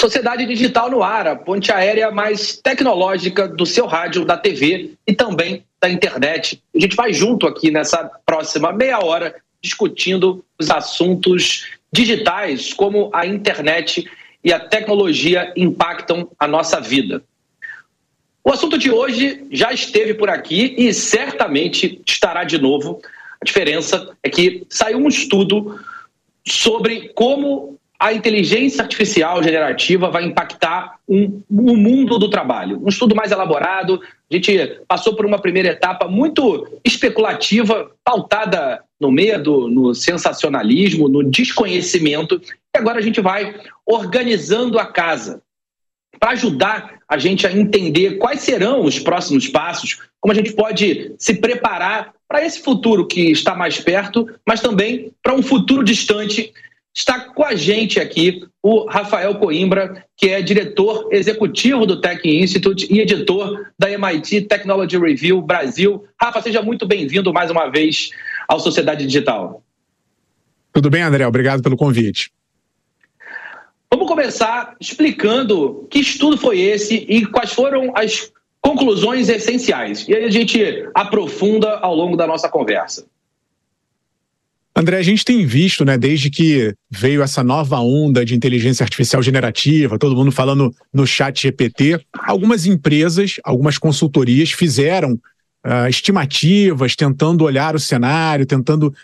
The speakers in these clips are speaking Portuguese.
Sociedade Digital no ar, a ponte aérea mais tecnológica do seu rádio, da TV e também da internet. A gente vai junto aqui nessa próxima meia hora discutindo os assuntos digitais, como a internet e a tecnologia impactam a nossa vida. O assunto de hoje já esteve por aqui e certamente estará de novo. A diferença é que saiu um estudo sobre como a inteligência artificial generativa vai impactar um, o mundo do trabalho. Um estudo mais elaborado, a gente passou por uma primeira etapa muito especulativa, pautada no medo, no sensacionalismo, no desconhecimento, e agora a gente vai organizando a casa para ajudar a gente a entender quais serão os próximos passos, como a gente pode se preparar para esse futuro que está mais perto, mas também para um futuro distante Está com a gente aqui o Rafael Coimbra, que é diretor executivo do Tech Institute e editor da MIT Technology Review Brasil. Rafa, seja muito bem-vindo mais uma vez ao Sociedade Digital. Tudo bem, André? Obrigado pelo convite. Vamos começar explicando que estudo foi esse e quais foram as conclusões essenciais. E aí a gente aprofunda ao longo da nossa conversa. André, a gente tem visto, né, desde que veio essa nova onda de inteligência artificial generativa, todo mundo falando no chat GPT, algumas empresas, algumas consultorias fizeram uh, estimativas, tentando olhar o cenário, tentando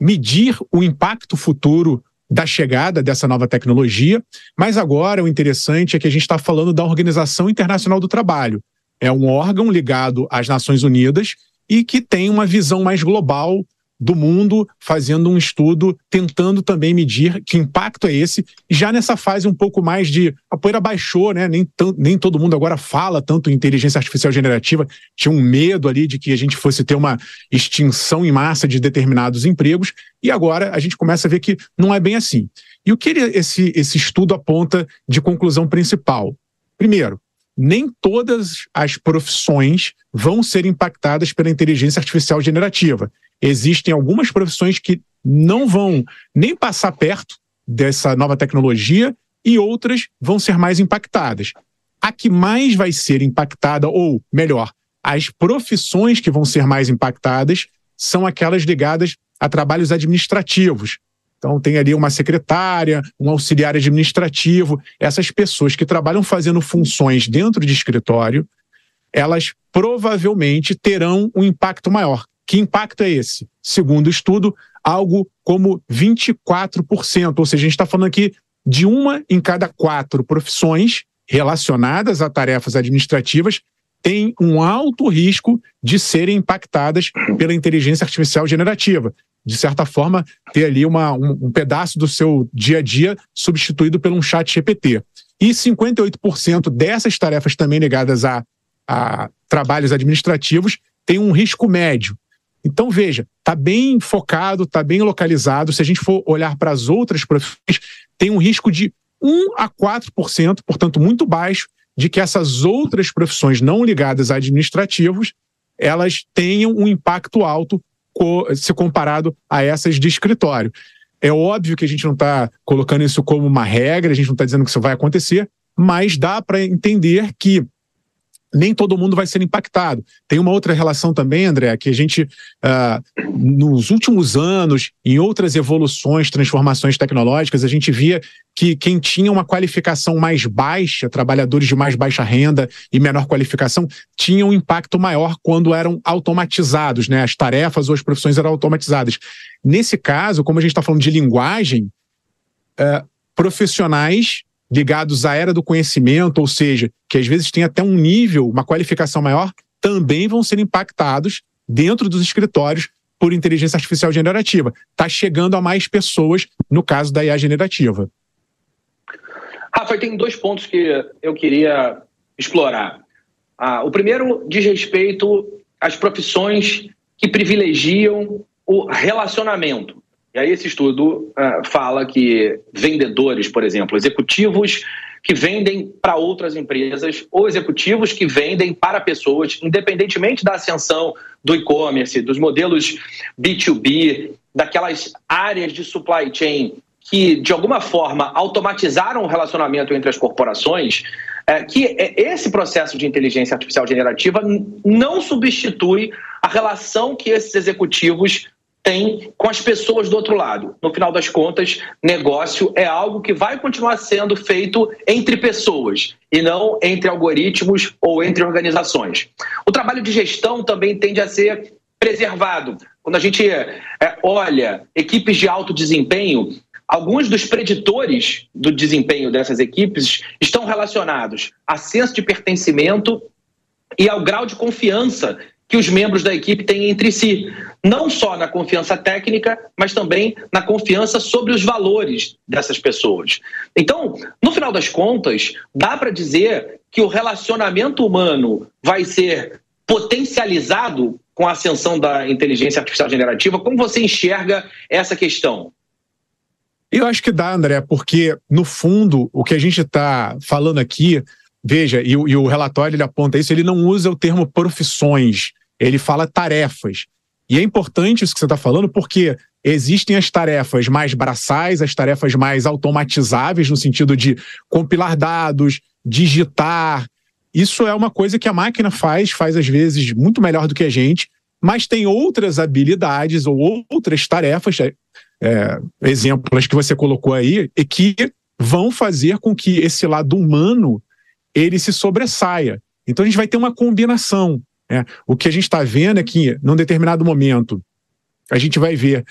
medir o impacto futuro da chegada dessa nova tecnologia. Mas agora o interessante é que a gente está falando da Organização Internacional do Trabalho. É um órgão ligado às Nações Unidas e que tem uma visão mais global do mundo fazendo um estudo, tentando também medir que impacto é esse. Já nessa fase um pouco mais de. A poeira baixou, né? Nem, nem todo mundo agora fala tanto em inteligência artificial generativa. Tinha um medo ali de que a gente fosse ter uma extinção em massa de determinados empregos. E agora a gente começa a ver que não é bem assim. E o que ele, esse, esse estudo aponta de conclusão principal? Primeiro, nem todas as profissões vão ser impactadas pela inteligência artificial generativa existem algumas profissões que não vão nem passar perto dessa nova tecnologia e outras vão ser mais impactadas. A que mais vai ser impactada, ou melhor, as profissões que vão ser mais impactadas são aquelas ligadas a trabalhos administrativos. Então, tem ali uma secretária, um auxiliar administrativo, essas pessoas que trabalham fazendo funções dentro de escritório, elas provavelmente terão um impacto maior. Que impacto é esse? Segundo o estudo, algo como 24%, ou seja, a gente está falando aqui de uma em cada quatro profissões relacionadas a tarefas administrativas tem um alto risco de serem impactadas pela inteligência artificial generativa. De certa forma, ter ali uma, um, um pedaço do seu dia a dia substituído por um chat GPT. E 58% dessas tarefas também ligadas a, a trabalhos administrativos têm um risco médio. Então, veja, está bem focado, está bem localizado. Se a gente for olhar para as outras profissões, tem um risco de 1 a 4%, portanto, muito baixo, de que essas outras profissões não ligadas a administrativos elas tenham um impacto alto se comparado a essas de escritório. É óbvio que a gente não está colocando isso como uma regra, a gente não está dizendo que isso vai acontecer, mas dá para entender que nem todo mundo vai ser impactado. Tem uma outra relação também, André, que a gente, uh, nos últimos anos, em outras evoluções, transformações tecnológicas, a gente via que quem tinha uma qualificação mais baixa, trabalhadores de mais baixa renda e menor qualificação, tinham um impacto maior quando eram automatizados, né? As tarefas ou as profissões eram automatizadas. Nesse caso, como a gente está falando de linguagem, uh, profissionais ligados à era do conhecimento, ou seja, que às vezes tem até um nível, uma qualificação maior, também vão ser impactados dentro dos escritórios por inteligência artificial generativa. Está chegando a mais pessoas no caso da IA generativa. Rafa, tem dois pontos que eu queria explorar. Ah, o primeiro diz respeito às profissões que privilegiam o relacionamento. E aí esse estudo uh, fala que vendedores, por exemplo, executivos que vendem para outras empresas ou executivos que vendem para pessoas, independentemente da ascensão do e-commerce, dos modelos B2B, daquelas áreas de supply chain que, de alguma forma, automatizaram o relacionamento entre as corporações, é, que esse processo de inteligência artificial generativa não substitui a relação que esses executivos têm com as pessoas do outro lado. No final das contas, negócio é algo que vai continuar sendo feito entre pessoas e não entre algoritmos ou entre organizações. O trabalho de gestão também tende a ser preservado. Quando a gente é, olha equipes de alto desempenho, Alguns dos preditores do desempenho dessas equipes estão relacionados a senso de pertencimento e ao grau de confiança que os membros da equipe têm entre si, não só na confiança técnica, mas também na confiança sobre os valores dessas pessoas. Então, no final das contas, dá para dizer que o relacionamento humano vai ser potencializado com a ascensão da inteligência artificial generativa. Como você enxerga essa questão? Eu acho que dá, André, porque, no fundo, o que a gente está falando aqui, veja, e, e, o relatório ele aponta isso, ele não usa o termo profissões, ele fala tarefas. E é importante isso que você está falando, porque existem as tarefas mais braçais, as tarefas mais automatizáveis, no sentido de compilar dados, digitar. Isso é uma coisa que a máquina faz, faz às vezes muito melhor do que a gente, mas tem outras habilidades ou outras tarefas, é, exemplos que você colocou aí, e que vão fazer com que esse lado humano ele se sobressaia. Então a gente vai ter uma combinação. Né? O que a gente está vendo é que, num determinado momento, a gente vai ver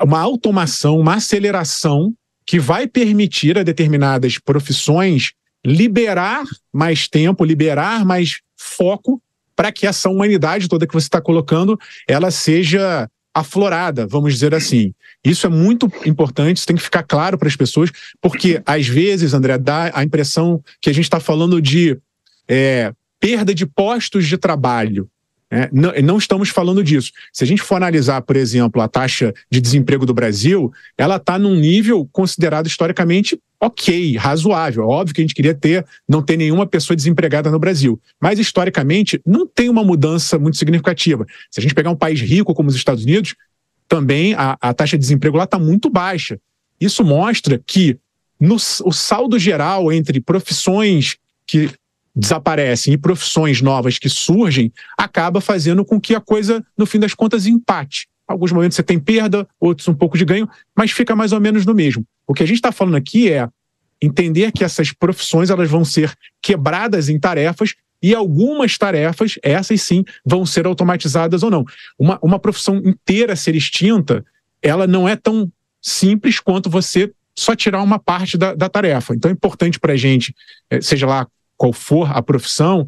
uma automação, uma aceleração que vai permitir a determinadas profissões liberar mais tempo, liberar mais foco para que essa humanidade toda que você está colocando ela seja aflorada, vamos dizer assim. Isso é muito importante, isso tem que ficar claro para as pessoas, porque às vezes, André, dá a impressão que a gente está falando de é, perda de postos de trabalho. É, não, não, estamos falando disso. Se a gente for analisar, por exemplo, a taxa de desemprego do Brasil, ela está num nível considerado historicamente ok, razoável. Óbvio que a gente queria ter, não ter nenhuma pessoa desempregada no Brasil. Mas, historicamente, não tem uma mudança muito significativa. Se a gente pegar um país rico como os Estados Unidos, também a, a taxa de desemprego lá está muito baixa. Isso mostra que no, o saldo geral entre profissões que desaparecem e profissões novas que surgem, acaba fazendo com que a coisa, no fim das contas, empate. Alguns momentos você tem perda, outros um pouco de ganho, mas fica mais ou menos no mesmo. O que a gente está falando aqui é entender que essas profissões elas vão ser quebradas em tarefas e algumas tarefas, essas sim, vão ser automatizadas ou não. Uma, uma profissão inteira ser extinta, ela não é tão simples quanto você só tirar uma parte da, da tarefa. Então é importante para a gente, eh, seja lá qual for a profissão,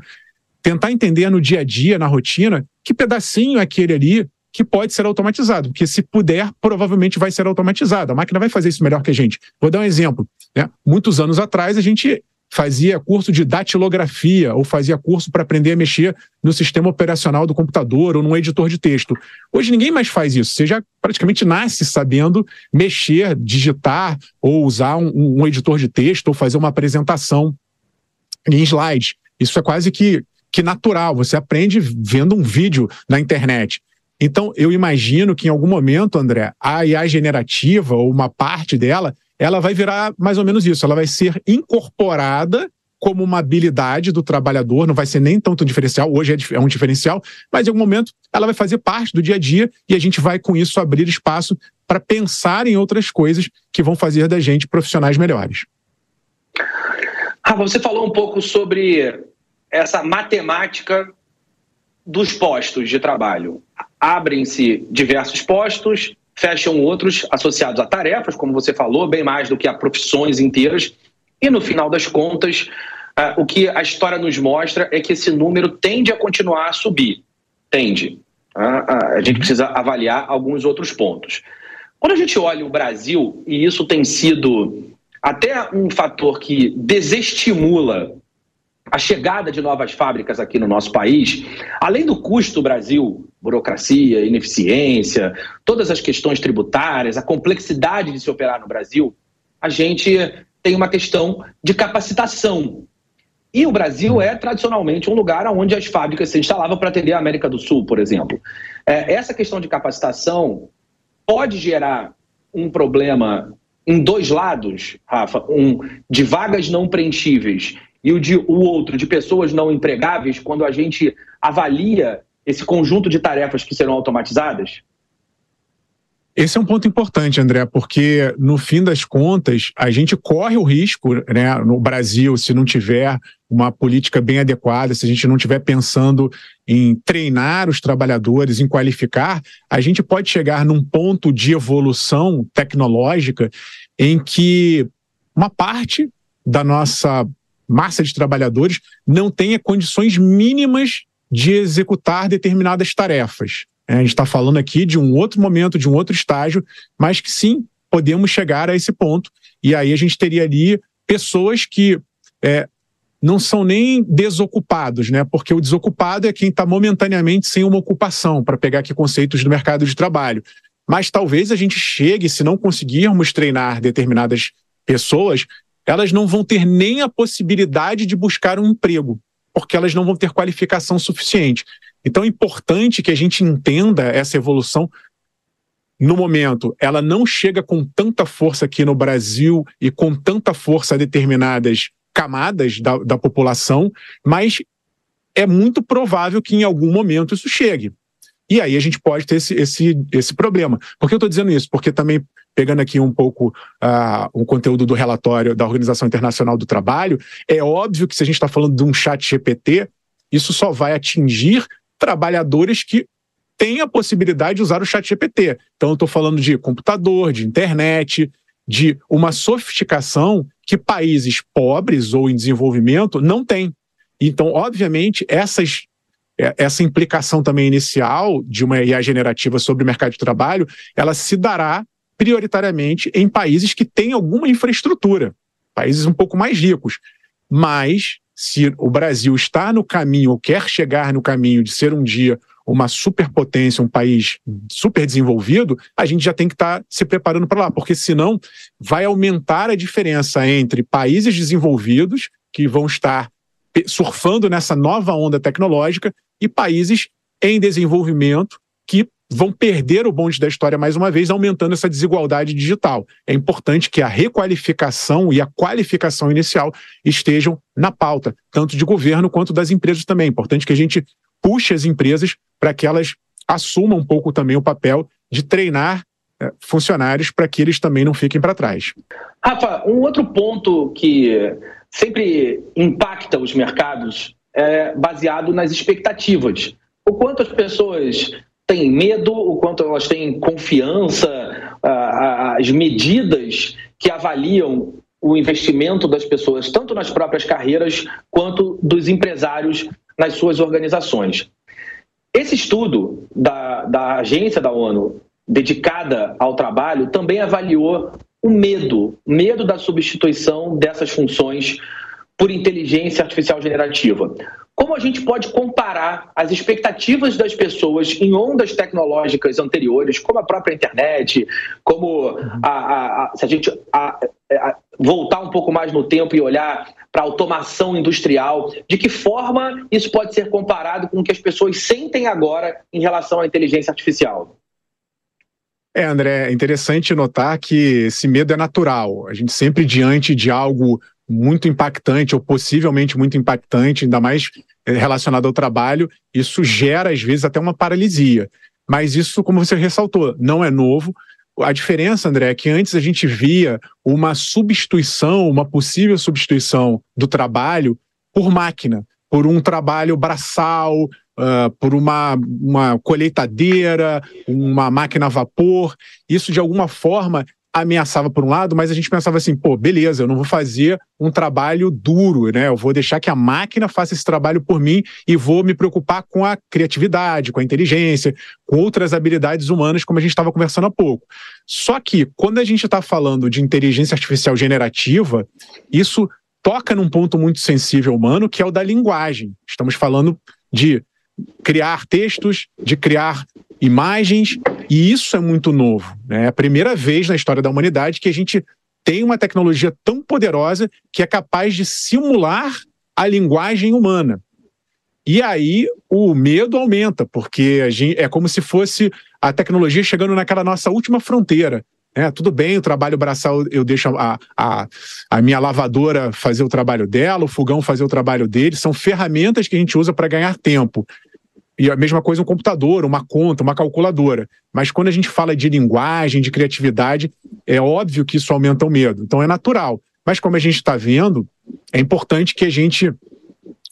tentar entender no dia a dia, na rotina, que pedacinho é aquele ali que pode ser automatizado, porque se puder, provavelmente vai ser automatizado. A máquina vai fazer isso melhor que a gente. Vou dar um exemplo. Né? Muitos anos atrás, a gente fazia curso de datilografia ou fazia curso para aprender a mexer no sistema operacional do computador ou num editor de texto. Hoje ninguém mais faz isso. Você já praticamente nasce sabendo mexer, digitar ou usar um, um editor de texto ou fazer uma apresentação em slides. Isso é quase que, que natural. Você aprende vendo um vídeo na internet. Então, eu imagino que em algum momento, André, a IA generativa, ou uma parte dela, ela vai virar mais ou menos isso. Ela vai ser incorporada como uma habilidade do trabalhador, não vai ser nem tanto um diferencial, hoje é, é um diferencial, mas em algum momento ela vai fazer parte do dia a dia e a gente vai com isso abrir espaço para pensar em outras coisas que vão fazer da gente profissionais melhores. Rafa, você falou um pouco sobre essa matemática dos postos de trabalho. Abrem-se diversos postos, fecham outros associados a tarefas, como você falou, bem mais do que a profissões inteiras. E no final das contas, uh, o que a história nos mostra é que esse número tende a continuar a subir. Tende. Uh, uh, a gente precisa avaliar alguns outros pontos. Quando a gente olha o Brasil, e isso tem sido até um fator que desestimula a chegada de novas fábricas aqui no nosso país, além do custo do Brasil, burocracia, ineficiência, todas as questões tributárias, a complexidade de se operar no Brasil, a gente tem uma questão de capacitação. E o Brasil é tradicionalmente um lugar onde as fábricas se instalavam para atender a América do Sul, por exemplo. É, essa questão de capacitação pode gerar um problema em dois lados, Rafa, um de vagas não preenchíveis e o, de, o outro de pessoas não empregáveis, quando a gente avalia esse conjunto de tarefas que serão automatizadas? Esse é um ponto importante, André, porque no fim das contas, a gente corre o risco, né, no Brasil, se não tiver uma política bem adequada, se a gente não estiver pensando em treinar os trabalhadores, em qualificar, a gente pode chegar num ponto de evolução tecnológica em que uma parte da nossa massa de trabalhadores não tenha condições mínimas de executar determinadas tarefas. É, a gente está falando aqui de um outro momento, de um outro estágio, mas que sim, podemos chegar a esse ponto. E aí a gente teria ali pessoas que é, não são nem desocupados, né? Porque o desocupado é quem está momentaneamente sem uma ocupação, para pegar aqui conceitos do mercado de trabalho. Mas talvez a gente chegue, se não conseguirmos treinar determinadas pessoas, elas não vão ter nem a possibilidade de buscar um emprego, porque elas não vão ter qualificação suficiente. Então é importante que a gente entenda essa evolução. No momento, ela não chega com tanta força aqui no Brasil e com tanta força a determinadas camadas da, da população, mas é muito provável que em algum momento isso chegue. E aí a gente pode ter esse, esse, esse problema. Por que eu estou dizendo isso? Porque também, pegando aqui um pouco uh, o conteúdo do relatório da Organização Internacional do Trabalho, é óbvio que se a gente está falando de um chat GPT, isso só vai atingir trabalhadores que têm a possibilidade de usar o chat GPT. Então, eu estou falando de computador, de internet, de uma sofisticação que países pobres ou em desenvolvimento não têm. Então, obviamente, essas, é, essa implicação também inicial de uma IA generativa sobre o mercado de trabalho, ela se dará prioritariamente em países que têm alguma infraestrutura, países um pouco mais ricos. Mas se o Brasil está no caminho ou quer chegar no caminho de ser um dia uma superpotência, um país super desenvolvido, a gente já tem que estar tá se preparando para lá, porque senão vai aumentar a diferença entre países desenvolvidos, que vão estar surfando nessa nova onda tecnológica, e países em desenvolvimento vão perder o bonde da história mais uma vez, aumentando essa desigualdade digital. É importante que a requalificação e a qualificação inicial estejam na pauta, tanto de governo quanto das empresas também. É importante que a gente puxe as empresas para que elas assumam um pouco também o papel de treinar é, funcionários para que eles também não fiquem para trás. Rafa, um outro ponto que sempre impacta os mercados é baseado nas expectativas. O quanto as pessoas têm medo, o quanto elas têm confiança, as medidas que avaliam o investimento das pessoas, tanto nas próprias carreiras quanto dos empresários nas suas organizações. Esse estudo da, da agência da ONU dedicada ao trabalho também avaliou o medo, medo da substituição dessas funções por inteligência artificial generativa. Como a gente pode comparar as expectativas das pessoas em ondas tecnológicas anteriores, como a própria internet, como a, a, a, se a gente voltar um pouco mais no tempo e olhar para a automação industrial, de que forma isso pode ser comparado com o que as pessoas sentem agora em relação à inteligência artificial? É, André, é interessante notar que esse medo é natural. A gente sempre diante de algo muito impactante, ou possivelmente muito impactante, ainda mais eh, relacionado ao trabalho, isso gera, às vezes, até uma paralisia. Mas isso, como você ressaltou, não é novo. A diferença, André, é que antes a gente via uma substituição, uma possível substituição do trabalho por máquina, por um trabalho braçal, uh, por uma, uma colheitadeira, uma máquina a vapor. Isso, de alguma forma, ameaçava por um lado, mas a gente pensava assim, pô, beleza, eu não vou fazer um trabalho duro, né? Eu vou deixar que a máquina faça esse trabalho por mim e vou me preocupar com a criatividade, com a inteligência, com outras habilidades humanas, como a gente estava conversando há pouco. Só que quando a gente está falando de inteligência artificial generativa, isso toca num ponto muito sensível humano, que é o da linguagem. Estamos falando de criar textos, de criar imagens, e isso é muito novo. Né? É a primeira vez na história da humanidade que a gente tem uma tecnologia tão poderosa que é capaz de simular a linguagem humana. E aí o medo aumenta, porque gente, é como se fosse a tecnologia chegando naquela nossa última fronteira. É, tudo bem, o trabalho braçal eu deixo a, a, a minha lavadora fazer o trabalho dela, o fogão fazer o trabalho dele. São ferramentas que a gente usa para ganhar tempo. E a mesma coisa um computador, uma conta, uma calculadora. Mas quando a gente fala de linguagem, de criatividade, é óbvio que isso aumenta o medo. Então é natural. Mas como a gente está vendo, é importante que a gente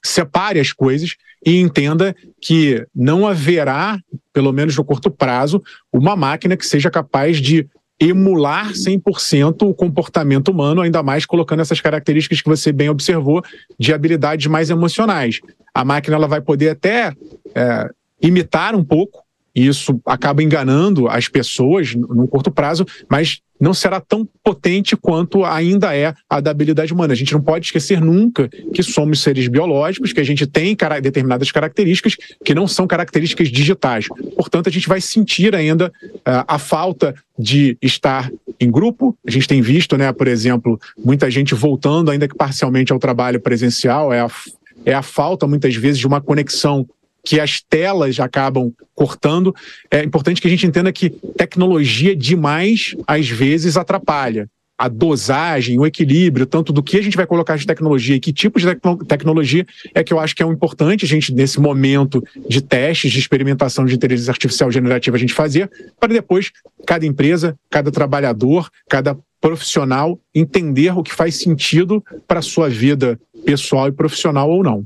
separe as coisas e entenda que não haverá, pelo menos no curto prazo, uma máquina que seja capaz de emular 100% o comportamento humano, ainda mais colocando essas características que você bem observou de habilidades mais emocionais. A máquina ela vai poder até é, imitar um pouco, e isso acaba enganando as pessoas no curto prazo, mas não será tão potente quanto ainda é a da habilidade humana. A gente não pode esquecer nunca que somos seres biológicos, que a gente tem determinadas características que não são características digitais. Portanto, a gente vai sentir ainda uh, a falta de estar em grupo. A gente tem visto, né, por exemplo, muita gente voltando, ainda que parcialmente, ao trabalho presencial. É a, é a falta, muitas vezes, de uma conexão que as telas acabam cortando. É importante que a gente entenda que tecnologia demais, às vezes, atrapalha. A dosagem, o equilíbrio, tanto do que a gente vai colocar de tecnologia e que tipo de tecnologia é que eu acho que é um importante a gente, nesse momento de testes, de experimentação de inteligência artificial generativa, a gente fazer, para depois cada empresa, cada trabalhador, cada profissional entender o que faz sentido para a sua vida pessoal e profissional ou não.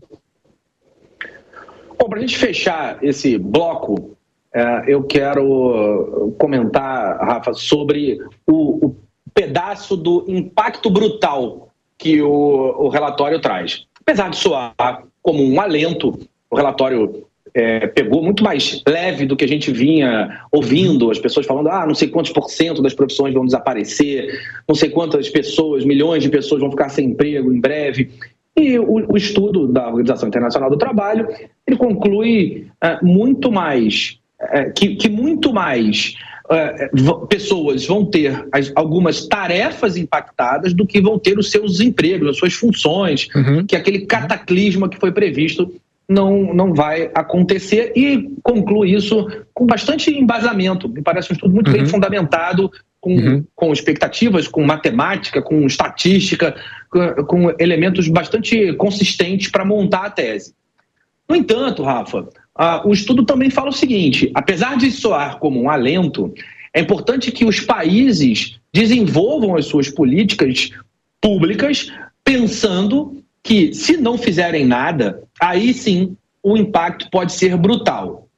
Bom, para a gente fechar esse bloco, é, eu quero comentar, Rafa, sobre o, o, pedaço do impacto brutal que o, o, relatório traz. Apesar de soar como um alento, o relatório é, pegou muito mais leve do que a gente vinha ouvindo, as pessoas falando, ah, não sei quantos por cento das profissões vão desaparecer, não sei quantas pessoas, milhões de pessoas vão ficar sem emprego em breve. E o, o estudo da Organização Internacional do Trabalho ele conclui uh, muito mais uh, que, que, muito mais uh, pessoas vão ter as, algumas tarefas impactadas do que vão ter os seus empregos, as suas funções, uhum. que aquele cataclisma que foi previsto não, não vai acontecer e conclui isso com bastante embasamento. Me parece um estudo muito uhum. bem fundamentado, com, uhum. com expectativas, com matemática, com estatística, com, com elementos bastante consistentes para montar a tese. No entanto, Rafa, o estudo também fala o seguinte: apesar de soar como um alento, é importante que os países desenvolvam as suas políticas públicas pensando que, se não fizerem nada, aí sim o impacto pode ser brutal.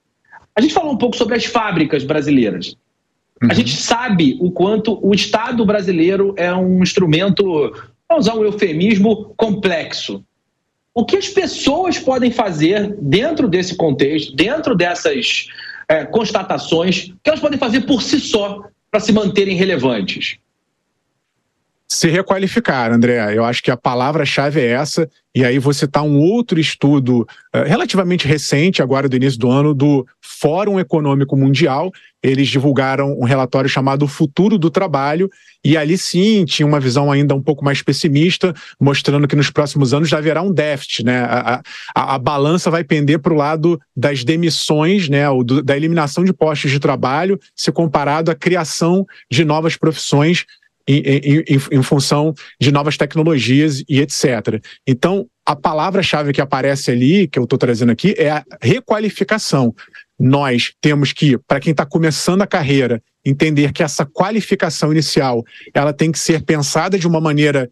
A gente falou um pouco sobre as fábricas brasileiras. Uhum. A gente sabe o quanto o Estado brasileiro é um instrumento, vamos usar um eufemismo, complexo. O que as pessoas podem fazer dentro desse contexto, dentro dessas é, constatações, que elas podem fazer por si só para se manterem relevantes? Se requalificar, André. Eu acho que a palavra-chave é essa. E aí você está um outro estudo uh, relativamente recente, agora do início do ano, do Fórum Econômico Mundial. Eles divulgaram um relatório chamado Futuro do Trabalho, e ali sim tinha uma visão ainda um pouco mais pessimista, mostrando que nos próximos anos já haverá um déficit, né? A, a, a balança vai pender para o lado das demissões, né? O do, da eliminação de postos de trabalho, se comparado à criação de novas profissões em, em, em, função de novas tecnologias e etc. Então, a palavra-chave que aparece ali, que eu estou trazendo aqui, é a requalificação. Nós temos que, para quem está começando a carreira, entender que essa qualificação inicial ela tem que ser pensada de uma maneira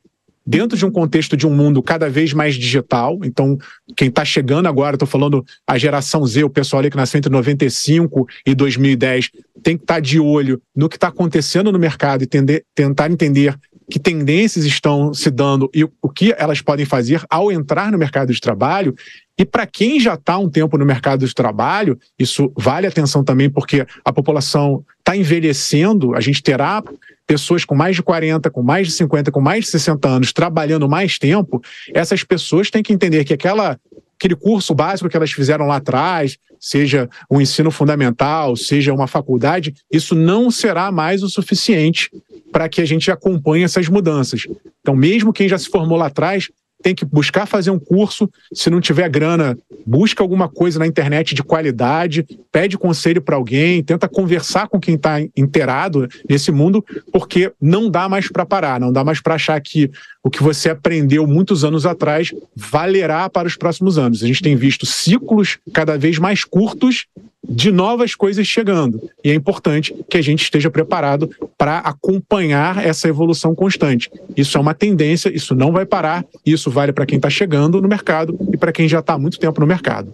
dentro de um contexto de um mundo cada vez mais digital. Então, quem está chegando agora, estou falando a geração Z, o pessoal ali que nasceu entre 95 e 2010, tem que estar tá de olho no que está acontecendo no mercado e tender, tentar entender que tendências estão se dando e o que elas podem fazer ao entrar no mercado de trabalho. E para quem já está um tempo no mercado de trabalho, isso vale atenção também, porque a população está envelhecendo, a gente terá pessoas com mais de 40, com mais de 50, com mais de 60 anos trabalhando mais tempo, essas pessoas têm que entender que aquela aquele curso básico que elas fizeram lá atrás, seja o ensino fundamental, seja uma faculdade, isso não será mais o suficiente para que a gente acompanhe essas mudanças. Então, mesmo quem já se formou lá atrás, tem que buscar fazer um curso. Se não tiver grana, busca alguma coisa na internet de qualidade, pede conselho para alguém, tenta conversar com quem está inteirado nesse mundo, porque não dá mais para parar, não dá mais para achar que o que você aprendeu muitos anos atrás valerá para os próximos anos. A gente tem visto ciclos cada vez mais curtos de novas coisas chegando. E é importante que a gente esteja preparado para acompanhar essa evolução constante. Isso é uma tendência, isso não vai parar, isso vale para quem está chegando no mercado e para quem já está há muito tempo no mercado.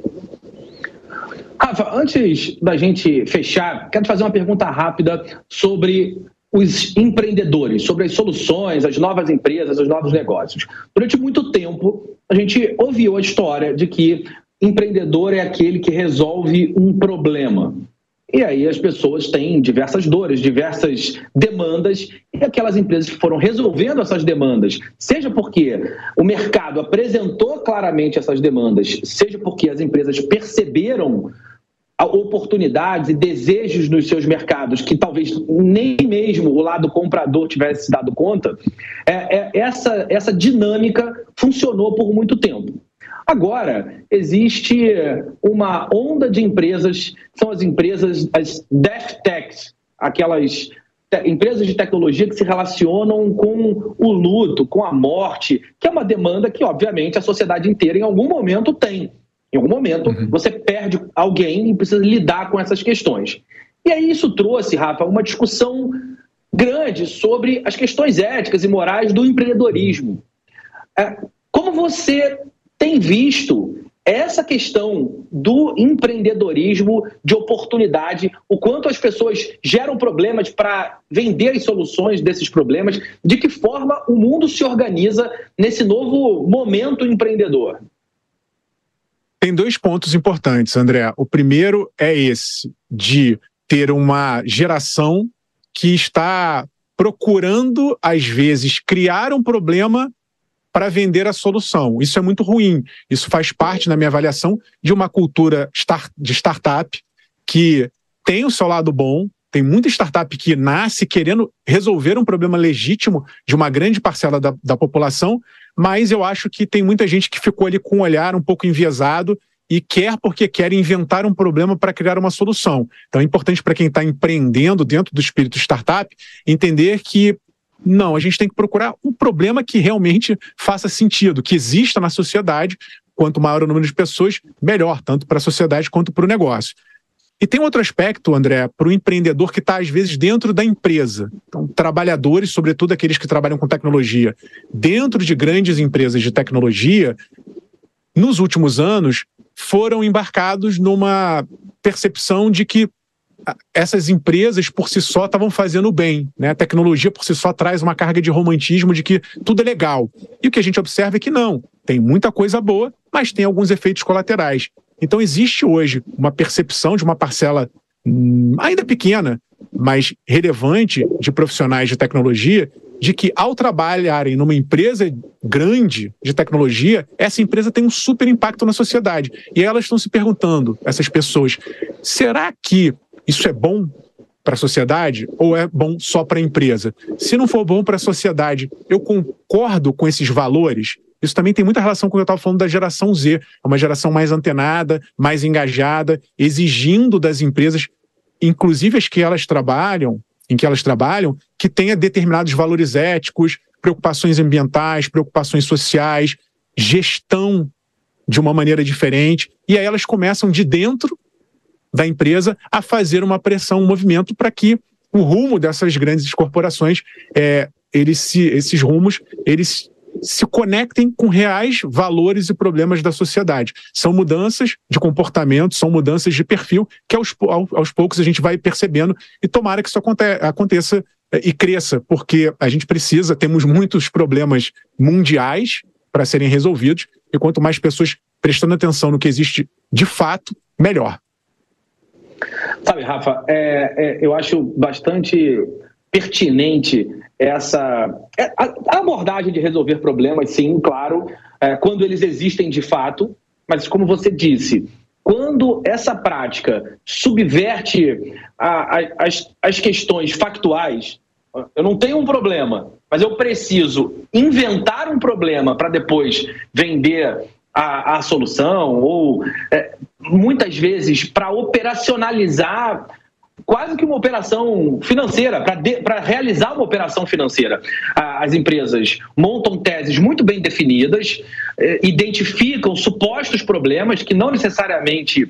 Rafa, antes da gente fechar, quero fazer uma pergunta rápida sobre os empreendedores, sobre as soluções, as novas empresas, os novos negócios. Durante muito tempo, a gente ouviu a história de que empreendedor é aquele que resolve um problema. E aí as pessoas têm diversas dores, diversas demandas, e aquelas empresas que foram resolvendo essas demandas, seja porque o mercado apresentou claramente essas demandas, seja porque as empresas perceberam oportunidades e desejos nos seus mercados que talvez nem mesmo o lado comprador tivesse dado conta, é, é, essa, essa dinâmica funcionou por muito tempo. Agora, existe uma onda de empresas, são as empresas, as death techs, aquelas empresas de tecnologia que se relacionam com o luto, com a morte, que é uma demanda que, obviamente, a sociedade inteira em algum momento tem. Em algum momento, uhum. você perde alguém e precisa lidar com essas questões. E aí isso trouxe, Rafa, uma discussão grande sobre as questões éticas e morais do empreendedorismo. É, como você tem visto essa questão do empreendedorismo de oportunidade, o quanto as pessoas geram problemas para vender as soluções desses problemas, de que forma o mundo se organiza nesse novo momento empreendedor? Tem dois pontos importantes, André. O primeiro é esse, de ter uma geração que está procurando, às vezes, criar um problema para vender a solução. Isso é muito ruim. Isso faz parte, na minha avaliação, de uma cultura de startup que tem o seu lado bom. Tem muita startup que nasce querendo resolver um problema legítimo de uma grande parcela da, da população, mas eu acho que tem muita gente que ficou ali com o olhar um pouco enviesado e quer porque quer inventar um problema para criar uma solução. Então é importante para quem está empreendendo dentro do espírito startup entender que não, a gente tem que procurar um problema que realmente faça sentido, que exista na sociedade. Quanto maior o número de pessoas, melhor, tanto para a sociedade quanto para o negócio. E tem outro aspecto, André, para o empreendedor que está, às vezes, dentro da empresa. Então, trabalhadores, sobretudo aqueles que trabalham com tecnologia, dentro de grandes empresas de tecnologia, nos últimos anos, foram embarcados numa percepção de que essas empresas por si só estavam fazendo bem. Né? A tecnologia por si só traz uma carga de romantismo de que tudo é legal. E o que a gente observa é que não. Tem muita coisa boa, mas tem alguns efeitos colaterais. Então existe hoje uma percepção de uma parcela hum, ainda pequena, mas relevante de profissionais de tecnologia de que ao trabalharem numa empresa grande de tecnologia, essa empresa tem um super impacto na sociedade. E elas estão se perguntando, essas pessoas, será que isso é bom para a sociedade ou é bom só para a empresa? Se não for bom para a sociedade, eu concordo com esses valores. Isso também tem muita relação com o que eu estava falando da geração Z, é uma geração mais antenada, mais engajada, exigindo das empresas, inclusive as que elas trabalham, em que elas trabalham, que tenha determinados valores éticos, preocupações ambientais, preocupações sociais, gestão de uma maneira diferente. E aí elas começam de dentro da empresa a fazer uma pressão, um movimento para que o rumo dessas grandes corporações, é, eles se, esses rumos, eles se conectem com reais valores e problemas da sociedade. São mudanças de comportamento, são mudanças de perfil que aos, aos poucos a gente vai percebendo e tomara que isso aconteça é, e cresça, porque a gente precisa, temos muitos problemas mundiais para serem resolvidos e quanto mais pessoas prestando atenção no que existe de fato, melhor. Sabe, Rafa, é, é, eu acho bastante pertinente essa é, a, abordagem de resolver problemas, sim, claro, é, quando eles existem de fato, mas como você disse, quando essa prática subverte a, a, as, as questões factuais, eu não tenho um problema, mas eu preciso inventar um problema para depois vender a, a solução, ou é, muitas vezes para operacionalizar quase que uma operação financeira, para realizar uma operação financeira. As empresas montam teses muito bem definidas, é, identificam supostos problemas que não necessariamente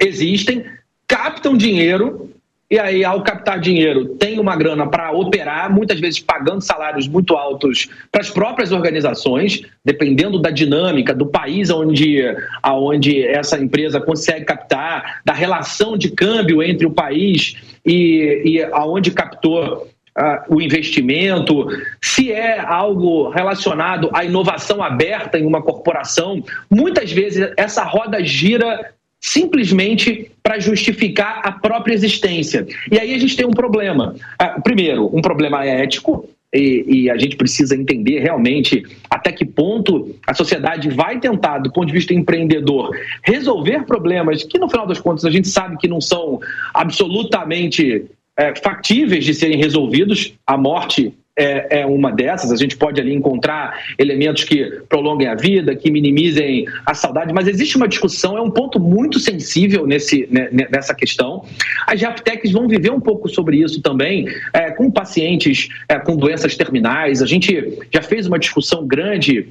existem, captam dinheiro e aí, ao captar dinheiro, tem uma grana para operar, muitas vezes pagando salários muito altos para as próprias organizações, dependendo da dinâmica do país onde, aonde essa empresa consegue captar, da relação de câmbio entre o país e, e aonde captou Uh, o investimento, se é algo relacionado à inovação aberta em uma corporação, muitas vezes essa roda gira simplesmente para justificar a própria existência. E aí a gente tem um problema. Ah, primeiro, um problema ético, e, e, a gente precisa entender realmente até que ponto a sociedade vai tentar, do ponto de vista empreendedor, resolver problemas que, no final das contas, a gente sabe que não são absolutamente é, factíveis de serem resolvidos. A morte é, é, uma dessas. A gente pode ali encontrar elementos que prolonguem a vida, que minimizem a saudade, mas existe uma discussão, é um ponto muito sensível nesse, né, nessa questão. As Japtechs vão viver um pouco sobre isso também, é, com pacientes é, com doenças terminais. A gente já fez uma discussão grande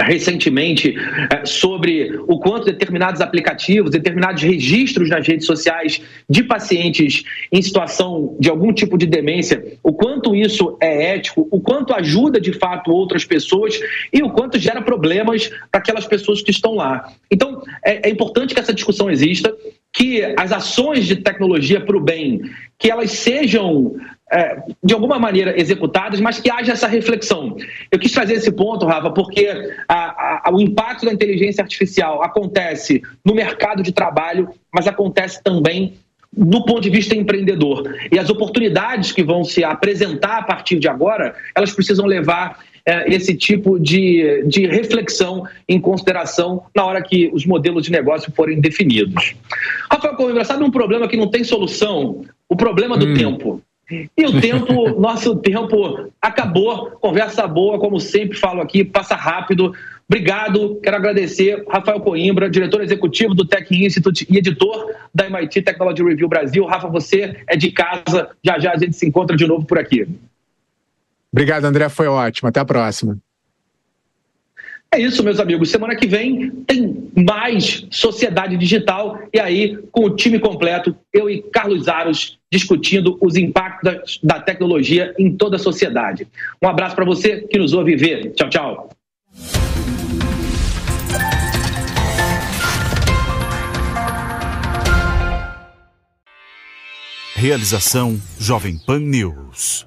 recentemente é, sobre o quanto determinados aplicativos, determinados registros nas redes sociais de pacientes em situação de algum tipo de demência, o quanto isso é ético, o quanto ajuda de fato outras pessoas e o quanto gera problemas para aquelas pessoas que estão lá. Então, é, é importante que essa discussão exista, que as ações de tecnologia para o bem, que elas sejam é, de alguma maneira executadas, mas que haja essa reflexão. Eu quis trazer esse ponto, Rafa, porque a, a, o impacto da inteligência artificial acontece no mercado de trabalho, mas acontece também do ponto de vista empreendedor. E as oportunidades que vão se apresentar a partir de agora, elas precisam levar é, esse tipo de, de reflexão em consideração na hora que os modelos de negócio forem definidos. Rafael Coimbra, sabe um problema que não tem solução? O problema do hum. tempo. E o tempo, nosso tempo acabou. Conversa boa, como sempre falo aqui, passa rápido. Obrigado, quero agradecer Rafael Coimbra, diretor executivo do Tech Institute e editor da MIT Technology Review Brasil. Rafa, você é de casa, já já a gente se encontra de novo por aqui. Obrigado, André, foi ótimo. Até a próxima. É isso, meus amigos. Semana que vem tem mais Sociedade Digital e aí, com o time completo, eu e Carlos Aros discutindo os impactos da, tecnologia em toda a sociedade. Um abraço para você que nos ouve ver. Tchau, tchau. Realização Jovem Pan News.